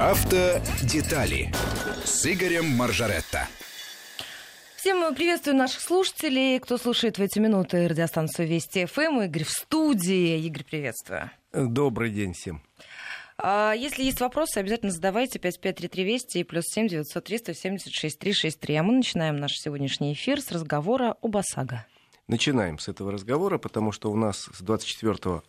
Автодетали с Игорем Маржаретто. Всем приветствую наших слушателей, кто слушает в эти минуты радиостанцию Вести ФМ. Игорь в студии. Игорь, приветствую. Добрый день всем. А, если есть вопросы, обязательно задавайте 5533 Вести и плюс 7 903 176 363. А мы начинаем наш сегодняшний эфир с разговора об ОСАГО. Начинаем с этого разговора, потому что у нас с 24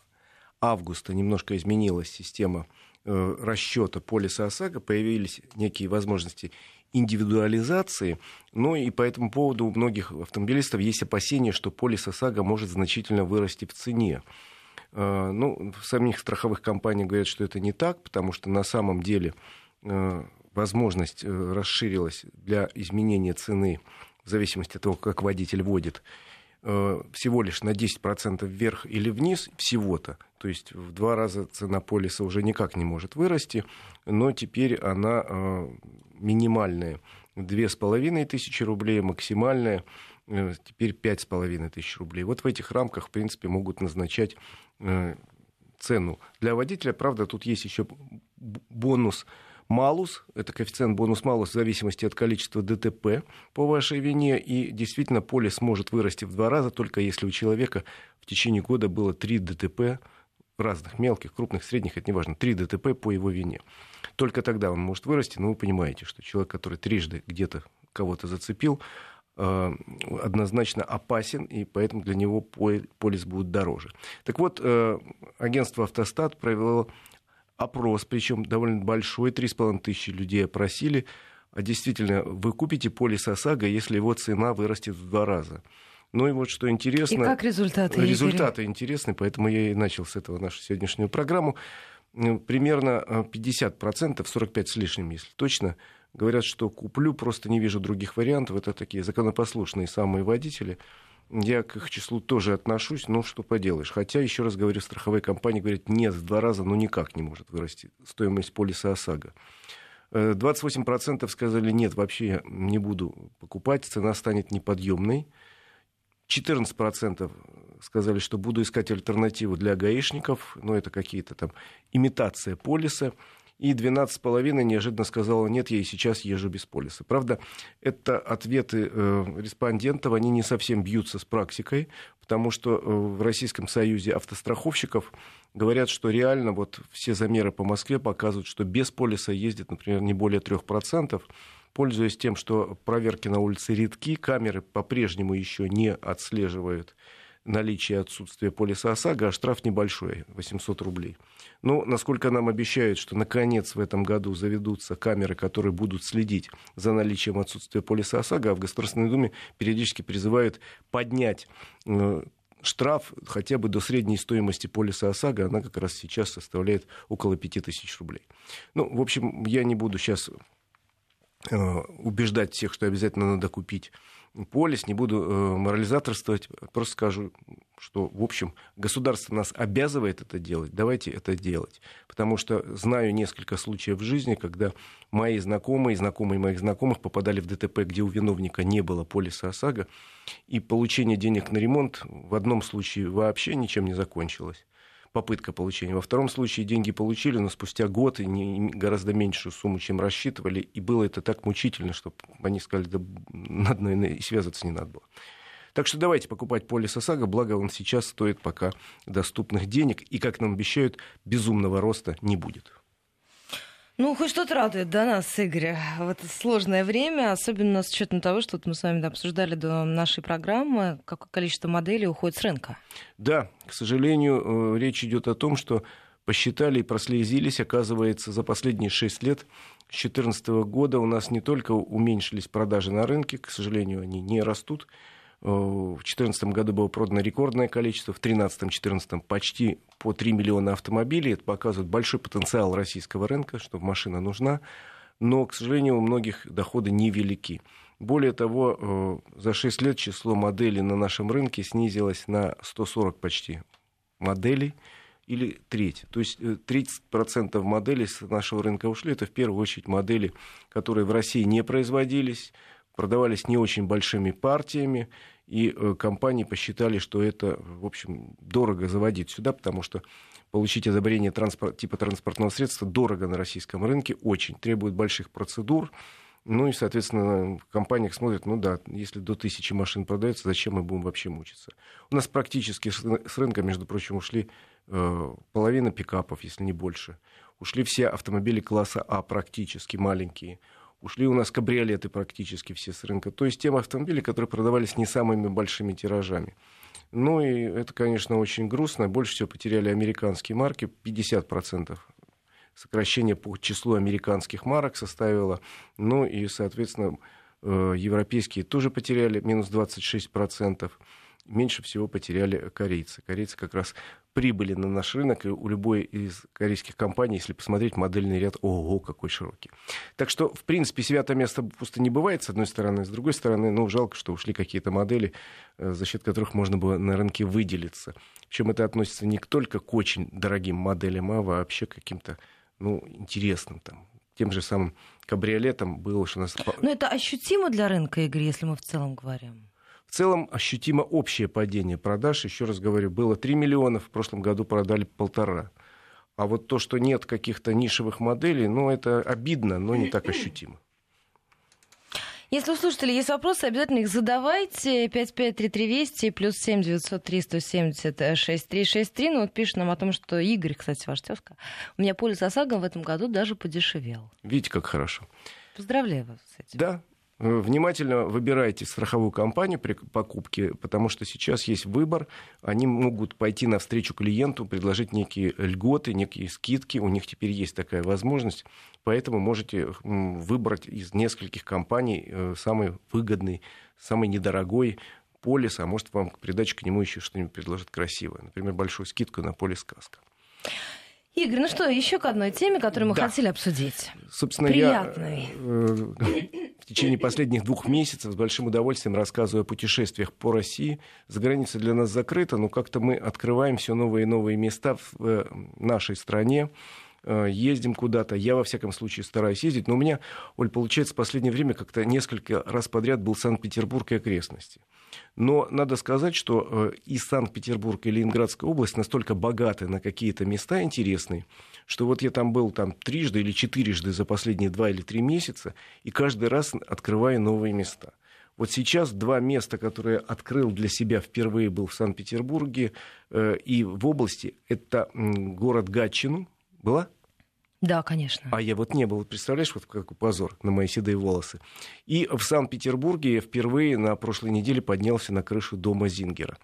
августа немножко изменилась система расчета полиса ОСАГО появились некие возможности индивидуализации, но и по этому поводу у многих автомобилистов есть опасения, что полис ОСАГО может значительно вырасти в цене. Э, ну, в самих страховых компаниях говорят, что это не так, потому что на самом деле э, возможность расширилась для изменения цены в зависимости от того, как водитель водит Э, всего лишь на 10% вверх или вниз всего-то. То есть в два раза цена полиса уже никак не может вырасти, но теперь она э, минимальная. Две с половиной тысячи рублей, максимальная э, теперь пять с половиной тысяч рублей. Вот в этих рамках, в принципе, могут назначать цену. Для водителя, правда, тут есть еще бонус – малус, это коэффициент бонус-малус в зависимости от количества ДТП по вашей вине, и действительно полис может вырасти в два раза, только если у человека в течение года было три ДТП разных, мелких, крупных, средних, это не важно, три ДТП по его вине. Только тогда он может вырасти, но вы понимаете, что человек, который трижды где-то кого-то зацепил, э, однозначно опасен, и поэтому для него полис будет дороже. Так вот, э, агентство «Автостат» провело опрос, причем довольно большой, 3,5 тысячи людей опросили, а действительно, вы купите полис ОСАГО, если его цена вырастет в два раза. Ну и вот что интересно... И как результаты? Результаты Игорь? интересны, поэтому я и начал с этого нашу сегодняшнюю программу. Примерно 50%, 45 с лишним, если точно, говорят, что куплю, просто не вижу других вариантов. Это такие законопослушные самые водители – я к их числу тоже отношусь, ну что поделаешь. Хотя, еще раз говорю, страховые компании говорят, нет, в два раза ну никак не может вырасти стоимость полиса ОСАГО. 28% э, сказали, нет, вообще я не буду покупать, цена станет неподъемной. 14% сказали, что буду искать альтернативу для гаишников, но ну, это какие-то там имитация полиса и 12,5 неожиданно сказала, нет, я и сейчас езжу без полиса. Правда, это ответы э, респондентов, они не совсем бьются с практикой, потому что э, в Российском Союзе автостраховщиков говорят, что реально вот все замеры по Москве показывают, что без полиса ездит, например, не более 3%, пользуясь тем, что проверки на улице редки, камеры по-прежнему еще не отслеживают наличие и отсутствие полиса ОСАГО, а штраф небольшой, 800 рублей. Но, насколько нам обещают, что наконец в этом году заведутся камеры, которые будут следить за наличием отсутствия полиса ОСАГО, а в Государственной Думе периодически призывают поднять э, штраф хотя бы до средней стоимости полиса ОСАГО, она как раз сейчас составляет около 5000 рублей. Ну, в общем, я не буду сейчас э, убеждать всех, что обязательно надо купить полис, не буду э, морализаторствовать, просто скажу, что, в общем, государство нас обязывает это делать, давайте это делать. Потому что знаю несколько случаев в жизни, когда мои знакомые, знакомые моих знакомых попадали в ДТП, где у виновника не было полиса ОСАГО, и получение денег на ремонт в одном случае вообще ничем не закончилось попытка получения. Во втором случае деньги получили, но спустя год и не, гораздо меньшую сумму, чем рассчитывали. И было это так мучительно, что они сказали, да надо, наверное, и связываться не надо было. Так что давайте покупать полис ОСАГО, благо он сейчас стоит пока доступных денег, и, как нам обещают, безумного роста не будет. Ну, хоть что-то радует да, нас, Игорь, в это сложное время, особенно с учетом того, что мы с вами обсуждали до нашей программы, какое количество моделей уходит с рынка. Да, к сожалению, э, речь идет о том, что посчитали и прослезились, оказывается, за последние шесть лет с 2014 года у нас не только уменьшились продажи на рынке, к сожалению, они не растут, в 2014 году было продано рекордное количество, в 2013-2014 почти по 3 миллиона автомобилей. Это показывает большой потенциал российского рынка, что машина нужна. Но, к сожалению, у многих доходы невелики. Более того, э, за 6 лет число моделей на нашем рынке снизилось на 140 почти моделей или треть. То есть 30% э, моделей с нашего рынка ушли. Это в первую очередь модели, которые в России не производились, продавались не очень большими партиями, и э, компании посчитали, что это, в общем, дорого заводить сюда, потому что получить одобрение транспорт, типа транспортного средства дорого на российском рынке, очень. Требует больших процедур. Ну и, соответственно, в компаниях смотрят, ну да, если до тысячи машин продается, зачем мы будем вообще мучиться? У нас практически с рынка, между прочим, ушли э, половина пикапов, если не больше. Ушли все автомобили класса А практически маленькие. Ушли у нас кабриолеты практически все с рынка. То есть те автомобили, которые продавались не самыми большими тиражами. Ну и это, конечно, очень грустно. Больше всего потеряли американские марки, 50% сокращение по числу американских марок составило. Ну и, соответственно, э, европейские тоже потеряли минус 26% меньше всего потеряли корейцы. Корейцы как раз прибыли на наш рынок, и у любой из корейских компаний, если посмотреть, модельный ряд, ого, какой широкий. Так что, в принципе, свято место пусто не бывает, с одной стороны. С другой стороны, ну, жалко, что ушли какие-то модели, э, за счет которых можно было на рынке выделиться. Причем это относится не только к очень дорогим моделям, а вообще к каким-то, ну, интересным там, тем же самым кабриолетом было, что у нас... Но это ощутимо для рынка, Игорь, если мы в целом говорим? В целом ощутимо общее падение продаж. Еще раз говорю, было 3 миллиона, в прошлом году продали полтора. А вот то, что нет каких-то нишевых моделей, ну, это обидно, но не так ощутимо. Если у слушателей есть вопросы, обязательно их задавайте. 553320 плюс 7 903 170 6363. Ну вот пишет нам о том, что Игорь, кстати, ваш тезка, у меня полис ОСАГО в этом году даже подешевел. Видите, как хорошо. Поздравляю вас с этим. Да, внимательно выбирайте страховую компанию при покупке, потому что сейчас есть выбор. Они могут пойти навстречу клиенту, предложить некие льготы, некие скидки. У них теперь есть такая возможность. Поэтому можете выбрать из нескольких компаний э, самый выгодный, самый недорогой полис, а может вам к придаче к нему еще что-нибудь предложит красивое. Например, большую скидку на полис «Сказка». Игорь, ну что, еще к одной теме, которую мы да. хотели обсудить. Собственно, Приятной. я э, течение последних двух месяцев с большим удовольствием рассказываю о путешествиях по России. За границей для нас закрыто, но как-то мы открываем все новые и новые места в э, нашей стране ездим куда-то. Я, во всяком случае, стараюсь ездить. Но у меня, Оль, получается, в последнее время как-то несколько раз подряд был Санкт-Петербург и окрестности. Но надо сказать, что э, и Санкт-Петербург, и Ленинградская область настолько богаты на какие-то места интересные, что вот я там был там трижды или четырежды за последние два или три месяца, и каждый раз открываю новые места. Вот сейчас два места, которые открыл для себя впервые, был в Санкт-Петербурге э, и в области. Это город Гатчину. Была? Да, конечно. А я вот не был. Представляешь, вот какой позор на мои седые волосы. И в Санкт-Петербурге я впервые на прошлой неделе поднялся на крышу дома Зингера.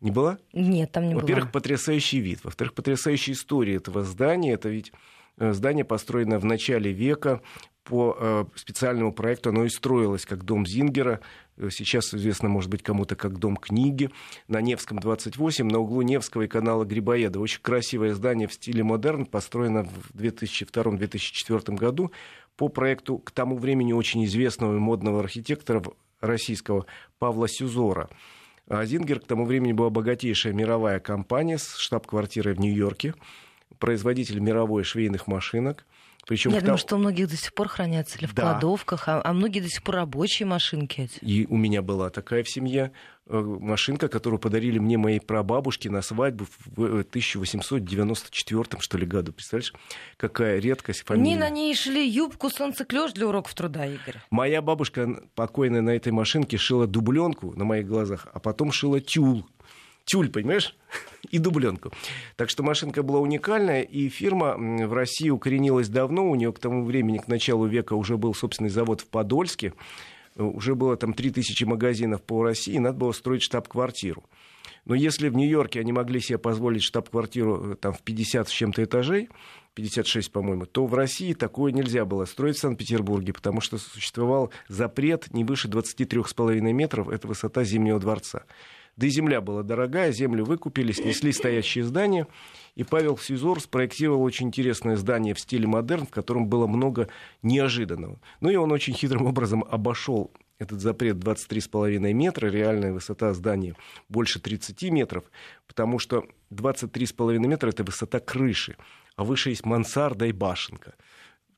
Не была? Нет, там не было. Во-первых, потрясающий вид. Во-вторых, потрясающая история этого здания. Это ведь э, здание, построенное в начале века по э, специальному проекту. Оно и строилось как дом Зингера. Э, сейчас известно, может быть, кому-то как дом книги. На Невском 28, на углу Невского и канала Грибоеда. Очень красивое здание в стиле модерн, построено в 2002-2004 году по проекту к тому времени очень известного и модного архитектора российского Павла Сюзора. А Зингер к тому времени была богатейшая мировая компания с штаб-квартирой в Нью-Йорке, производитель мировой швейных машинок – причем Я думаю, что у многих до сих пор хранятся или в да. кладовках, а, а многие до сих пор рабочие машинки. Эти. И у меня была такая в семье э, машинка, которую подарили мне мои прабабушки на свадьбу в 1894 э, что ли году. Представляешь, какая редкость фамилия. Они на ней шли юбку солнцеклёш для уроков труда, Игорь. Моя бабушка покойная на этой машинке шила дубленку на моих глазах, а потом шила тюл тюль, понимаешь, и дубленку. Так что машинка была уникальная, и фирма в России укоренилась давно. У нее к тому времени, к началу века, уже был собственный завод в Подольске. Уже было там 3000 магазинов по России, надо было строить штаб-квартиру. Но если в Нью-Йорке они могли себе позволить штаб-квартиру э, там, в 50 с чем-то этажей, 56, по-моему, то в России такое нельзя было строить в Санкт-Петербурге, потому что существовал запрет не выше 23,5 метров, это высота Зимнего дворца. Да и земля была дорогая, землю выкупили, снесли стоящие здания. И Павел Сизор спроектировал очень интересное здание в стиле модерн, в котором было много неожиданного. Ну и он очень хитрым образом обошел этот запрет 23,5 метра, реальная высота здания больше 30 метров, потому что 23,5 метра – это высота крыши, а выше есть мансарда и башенка.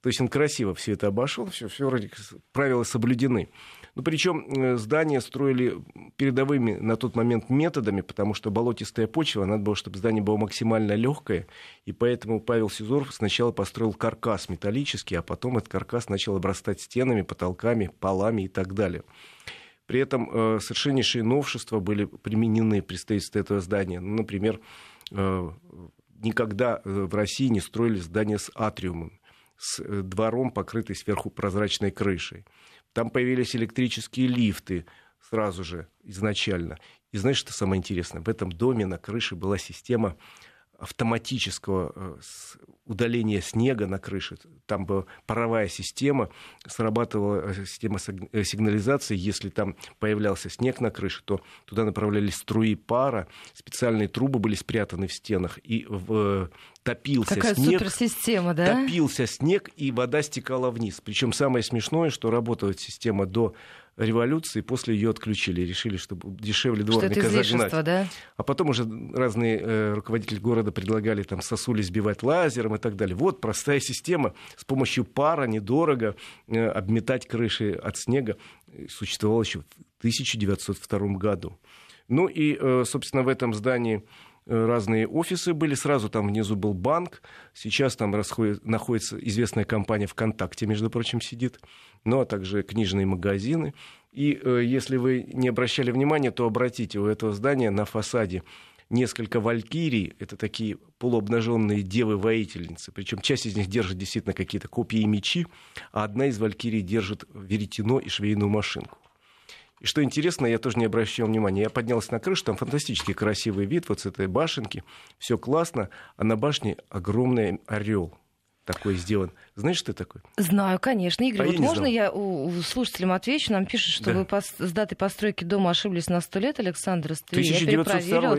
То есть он красиво все это обошел, все, все вроде правила соблюдены. Ну, причем э, здания строили передовыми на тот момент методами, потому что болотистая почва, надо было, чтобы здание было максимально легкое, и поэтому Павел Сизоров сначала построил каркас металлический, а потом этот каркас начал обрастать стенами, потолками, полами и так далее. При этом э, совершеннейшие новшества были применены при строительстве этого здания. Ну, например, э, никогда э, в России не строили здания с атриумом, с э, двором, покрытый сверху прозрачной крышей. Там появились электрические лифты сразу же изначально. И знаешь, что самое интересное? В этом доме на крыше была система автоматического э, удаления снега на крыше. Там была паровая система, срабатывала э, система сигнализации. Если там появлялся снег на крыше, то туда направлялись струи пара, специальные трубы были спрятаны в стенах, и в, топился Какая снег. суперсистема, да? Топился снег, и вода стекала вниз. Причем самое смешное, что работала система до революции, после ее отключили. Решили, что дешевле дворника что это загнать. да? А потом уже разные э, руководители города предлагали там сосули сбивать лазером и так далее. Вот простая система. С помощью пара недорого э, обметать крыши от снега существовала еще в 1902 году. Ну и, э, собственно, в этом здании Э, разные офисы были. Сразу там внизу был банк. Сейчас там расходит, находится известная компания ВКонтакте, между прочим, сидит. Ну, а также книжные магазины. И э, если вы не обращали внимания, то обратите, у этого здания на фасаде несколько валькирий. Это такие полуобнаженные девы-воительницы. Причем часть из них держит действительно какие-то копии и мечи, а одна из валькирий держит веретено и швейную машинку. И что интересно, я тоже не обращал внимания, я поднялся на крышу, там фантастически красивый вид вот с этой башенки, все классно, а на башне огромный орел такой сделан. Знаешь, что такое? Знаю, конечно. Игорь, а вот я можно знал. я у, у слушателям отвечу? Нам пишут, что Да. вы пос- с датой постройки дома ошиблись на сто лет, Александр. Твери. 1902. Я перепроверила,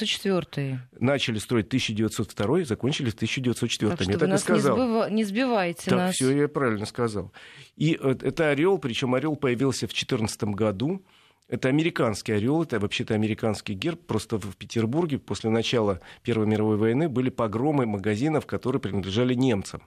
1904. Начали строить 1902, закончили в 1904. Так я что вы так и нас не, сказал. сбыва- не сбивайте Так, нас. все я правильно сказал. И э, это орел, причем орел появился в 2014 году. Это американский орел, это вообще-то американский герб. Просто в Петербурге после начала Первой мировой войны были погромы магазинов, которые принадлежали немцам.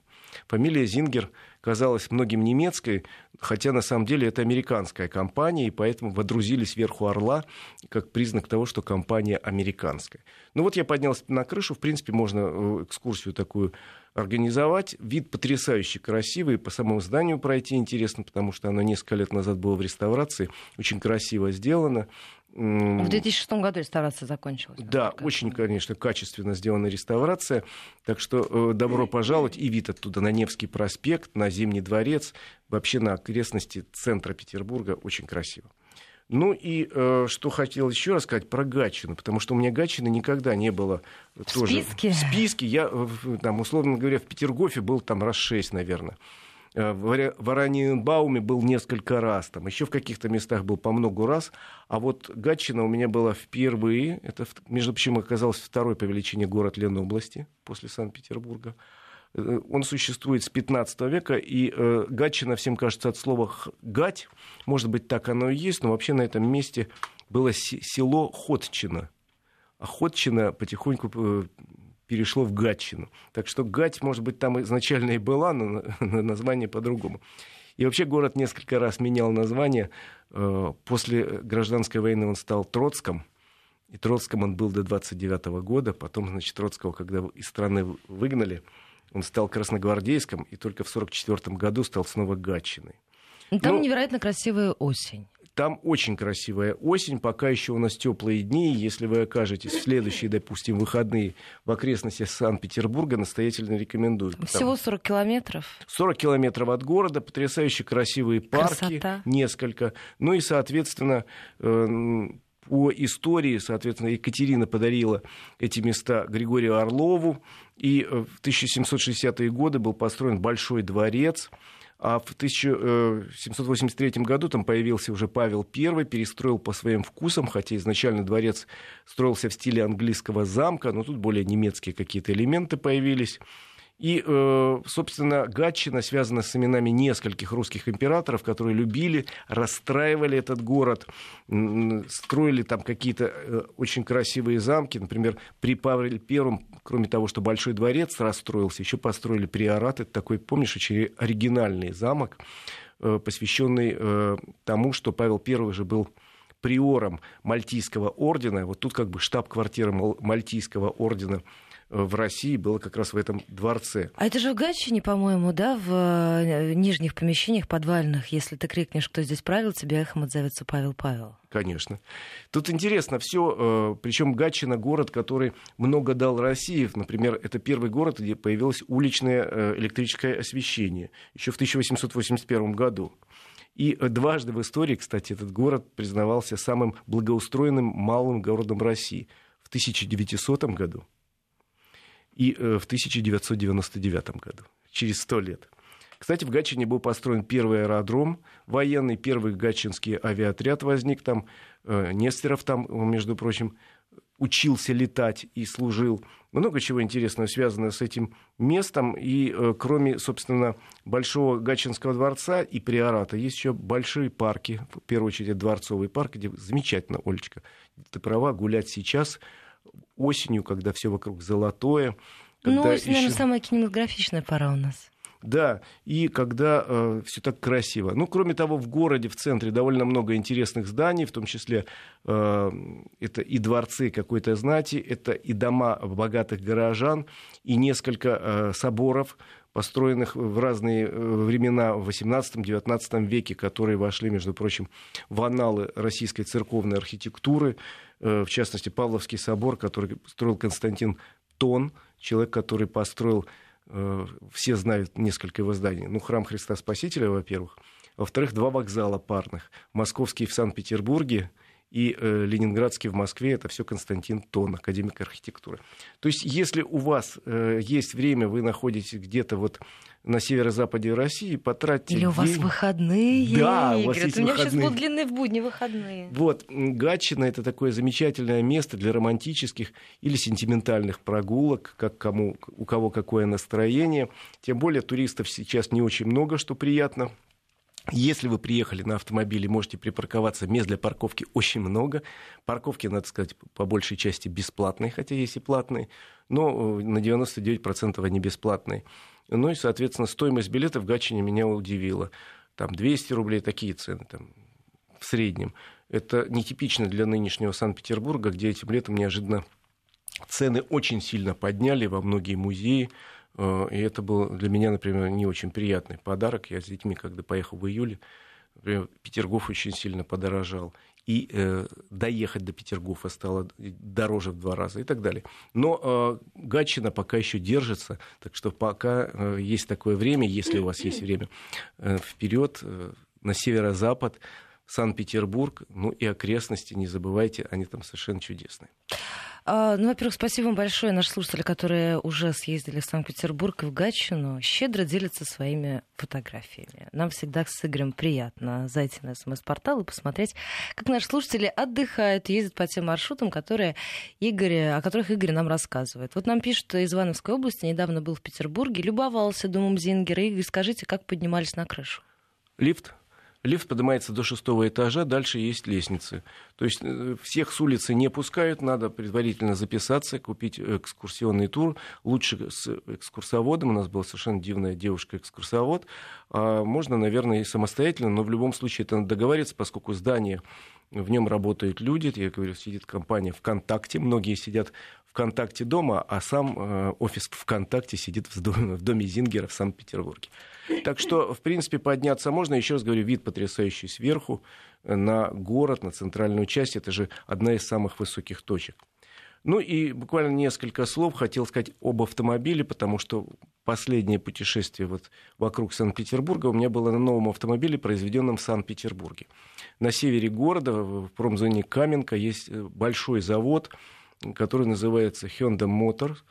Фамилия Зингер казалась многим немецкой, хотя на самом деле это американская компания, и поэтому водрузили сверху орла как признак того, что компания американская. Ну вот я поднялся на крышу, в принципе, можно э, экскурсию такую организовать. Вид потрясающе красивый, по самому зданию пройти интересно, потому что оно несколько лет назад было в реставрации, очень красиво сделано. В 2006 году реставрация закончилась. да, очень, конечно, качественно сделана реставрация. Так что э, добро пожаловать. И вид оттуда на Невский проспект, на Зимний дворец, вообще на окрестности центра Петербурга очень красиво. Ну и э, что хотел еще раз сказать про Гатчину, потому что у меня Гатчины никогда не было В тоже списке? в списке. Я, там, условно говоря, в Петергофе был там раз шесть, наверное. Э, В Ора- в Ораниенбауме был несколько раз, там еще в каких-то местах был по много раз, а вот Гатчина у меня была впервые, это, между прочим, оказался второй по величине город Ленобласти после Санкт-Петербурга. Э, Он существует с 15 века, и э, Гатчина, всем кажется, от слова «гать», может быть, так оно и есть, но вообще на этом месте было се- село Ходчина. А Ходчина потихоньку э, перешло в Гатчину. Так что Гать, может быть, там изначально и была, но на- на- название по-другому. И вообще город несколько раз менял название. Э, После гражданской войны он стал Троцком. И Троцком он был до 29 года. Потом, значит, Троцкого, когда из страны выгнали, он стал Красногвардейском. И только в 1944 году стал снова Гатчиной. Ну, Там ну- невероятно красивая осень. Там очень красивая осень, пока еще у нас теплые дни. Если вы окажетесь в следующие, допустим, выходные в окрестностях Санкт-Петербурга, настоятельно рекомендую. Всего 40 километров. 40 километров от города, потрясающе красивые парки, Красота. несколько. Ну и, соответственно, по истории, соответственно, Екатерина подарила эти места Григорию Орлову. И э, в 1760-е годы был построен Большой дворец. А в 1783 году там появился уже Павел I, перестроил по своим вкусам, хотя изначально дворец строился в стиле английского замка, но тут более немецкие какие-то элементы появились. И, э, собственно, Гатчина связана с именами нескольких русских императоров, которые любили, расстраивали этот город, строили там какие-то э, очень красивые замки. Например, при Павле Первом, кроме того, что Большой дворец расстроился, еще построили приорат. Это такой, помнишь, очень оригинальный замок посвященный тому, что Павел I же был приором Мальтийского ордена. Вот тут как бы штаб-квартира Мальтийского ордена в России было как раз в этом дворце. А это же в Гатчине, по-моему, да, в э, нижних помещениях подвальных, если ты крикнешь, кто здесь правил, тебе эхом отзовется Павел Павел. Конечно. Тут интересно все, э, причем Гатчина город, который много дал России. Например, это первый город, где появилось уличное э, электрическое освещение еще в 1881 году. И дважды в истории, кстати, этот город признавался самым благоустроенным малым городом России в 1900 году и э, в 1999 году, через сто лет. Кстати, в Гатчине был построен первый аэродром военный, первый гатчинский авиаотряд возник там, э, Нестеров там, между прочим, учился летать и служил. Много чего интересного связано с этим местом. И э, кроме, собственно, Большого Гатчинского дворца и приората, есть еще большие парки. В первую очередь, дворцовый парк, где замечательно, Олечка, ты права, гулять сейчас – осенью, когда все вокруг золотое. Ну, осень, еще... наверное, самая кинематографичная пора у нас. Да, и когда э, все так красиво. Ну, кроме того, в городе, в центре довольно много интересных зданий, в том числе э, это и дворцы какой-то знати, это и дома богатых горожан, и несколько э, соборов, построенных в разные э, времена в XVIII-XIX веке, которые вошли, между прочим, в аналы российской церковной архитектуры. Э, в частности, Павловский собор, который строил Константин Тон, человек, который построил, э, все знают несколько его зданий, ну, храм Христа Спасителя, во-первых, во-вторых, два вокзала парных, московский в Санкт-Петербурге и э, Ленинградский в Москве, это все Константин Тон, академик архитектуры. То есть, если у вас э, есть время, вы находитесь где-то вот на северо-западе России, потратьте Или у вас день... выходные, Да, у вас есть У меня выходные. сейчас будут длинные в будни выходные. Вот, Гатчина — это такое замечательное место для романтических или сентиментальных прогулок, как кому, у кого какое настроение. Тем более туристов сейчас не очень много, что приятно. Если вы приехали на автомобиле, можете припарковаться. Мест для парковки очень много. Парковки, надо сказать, по большей части бесплатные, хотя есть и платные, но э, на 99% они бесплатные. Ну и, соответственно, стоимость билета в Гатчине меня удивила. Там 200 рублей, такие цены там, в среднем. Это нетипично для нынешнего Санкт-Петербурга, где этим летом неожиданно цены очень сильно подняли во многие музеи. Э, и это был для меня, например, не очень приятный подарок. Я с детьми, когда поехал в июле, например, Петергоф очень сильно подорожал и э, доехать до Петергофа стало дороже в два раза и так далее. Но э, Гатчина пока еще держится, так что пока э, есть такое время, если у вас есть время, э, вперед э, на северо-запад, Санкт-Петербург, ну и окрестности, не забывайте, они там совершенно чудесные. А, ну, во-первых, спасибо вам большое. Наши слушатели, которые уже съездили в Санкт-Петербург и в Гатчину, щедро делятся своими фотографиями. Нам всегда с Игорем приятно зайти на СМС-портал и посмотреть, как наши слушатели отдыхают, ездят по тем маршрутам, которые Игорь, о которых Игорь нам рассказывает. Вот нам пишут из Ивановской области, недавно был в Петербурге, любовался домом Зингера. Игорь, скажите, как поднимались на крышу? Лифт. Лифт поднимается до шестого этажа, дальше есть лестницы. То есть э, всех с улицы не пускают, надо предварительно записаться, купить экскурсионный тур. Лучше с экскурсоводом, у нас была совершенно дивная девушка-экскурсовод. А можно, наверное, и самостоятельно, но в любом случае это надо договориться, поскольку здание в нем работают люди, я говорю, сидит компания ВКонтакте, многие сидят ВКонтакте дома, а сам э, офис ВКонтакте сидит в доме, Зингера в Санкт-Петербурге. Так что, в принципе, подняться можно. Еще раз говорю, вид потрясающий сверху на город, на центральную часть. Это же одна из самых высоких точек. Ну и буквально несколько слов хотел сказать об автомобиле, потому что последнее путешествие вот вокруг Санкт-Петербурга у меня было на новом автомобиле, произведенном в Санкт-Петербурге. На севере города, в промзоне Каменка, есть большой завод, который называется Hyundai Motors –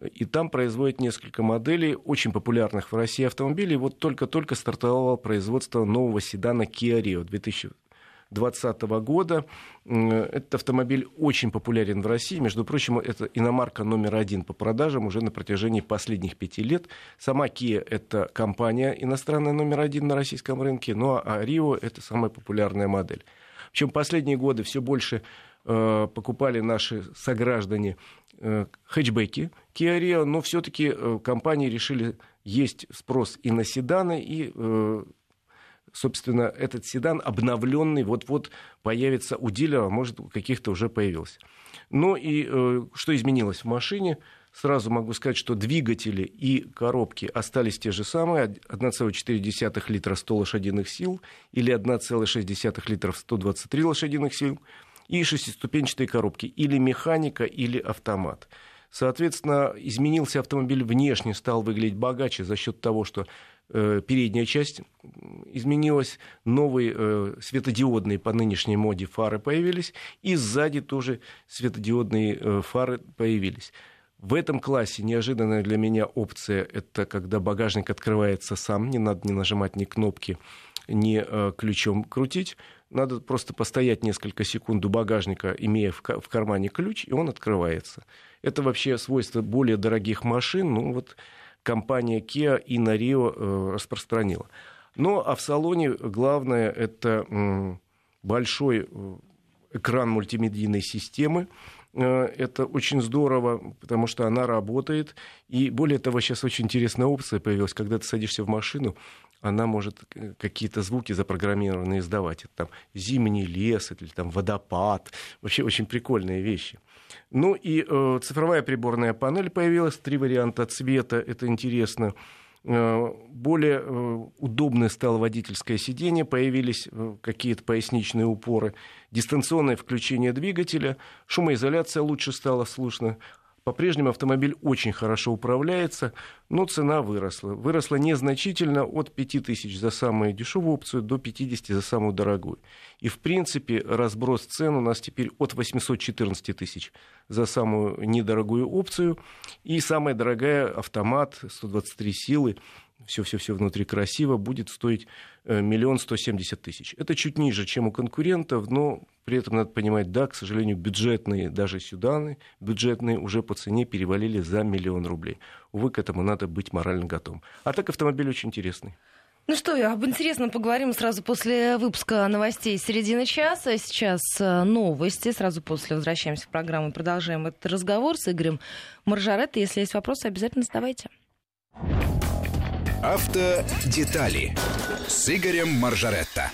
и там производят несколько моделей очень популярных в России автомобилей. Вот только-только стартовало производство нового седана Kia Rio 2020 года. Этот автомобиль очень популярен в России. Между прочим, это иномарка номер один по продажам уже на протяжении последних пяти лет. Сама Kia – это компания иностранная номер один на российском рынке, ну а Rio – это самая популярная модель. Причем последние годы все больше э, покупали наши сограждане э, хэтчбеки Kia Rio, но все-таки э, компании решили есть спрос и на седаны, и э, собственно, этот седан обновленный вот-вот появится у дилера, может, у каких-то уже появился. Ну и э, что изменилось в машине? Сразу могу сказать, что двигатели и коробки остались те же самые. 1,4 литра 100 лошадиных сил или 1,6 литра 123 лошадиных сил. И шестиступенчатые коробки. Или механика, или автомат. Соответственно, изменился автомобиль внешне, стал выглядеть богаче за счет того, что э, передняя часть изменилась, новые э, светодиодные по нынешней моде фары появились, и сзади тоже светодиодные э, фары появились. В этом классе неожиданная для меня опция – это когда багажник открывается сам, не надо не нажимать ни кнопки, ни э, ключом крутить. Надо просто постоять несколько секунд у багажника, имея в, кармане ключ, и он открывается. Это вообще свойство более дорогих машин, ну вот компания Kia и на Rio э, распространила. Ну а в салоне главное – это э, большой экран мультимедийной системы, Э, это очень здорово, потому что она работает. И более того, сейчас очень интересная опция появилась, когда ты садишься в машину, она может э, какие-то звуки запрограммированные издавать. Это там зимний лес или там водопад. Вообще очень прикольные вещи. Ну и э, цифровая приборная панель появилась, три варианта цвета, это интересно. Э, более э, удобное стало водительское сиденье, появились э, какие-то поясничные упоры, дистанционное включение двигателя, шумоизоляция лучше стала слышно, по-прежнему автомобиль очень хорошо управляется, но цена выросла. Выросла незначительно от 5 тысяч за самую дешевую опцию до 50 за самую дорогую. И, в принципе, разброс цен у нас теперь от 814 тысяч за самую недорогую опцию. И самая дорогая автомат 123 силы все-все-все внутри красиво, будет стоить э, миллион сто семьдесят тысяч. Это чуть ниже, чем у конкурентов, но при этом надо понимать, да, к сожалению, бюджетные, даже сюданы бюджетные уже по цене перевалили за миллион рублей. Увы, к этому надо быть морально готовым. А так автомобиль очень интересный. Ну что, об интересном поговорим сразу после выпуска новостей середины часа. Сейчас э, новости. Сразу после возвращаемся к программе. Продолжаем этот разговор с Игорем Маржаретто. Если есть вопросы, обязательно задавайте. Автодетали с Игорем Маржаретто.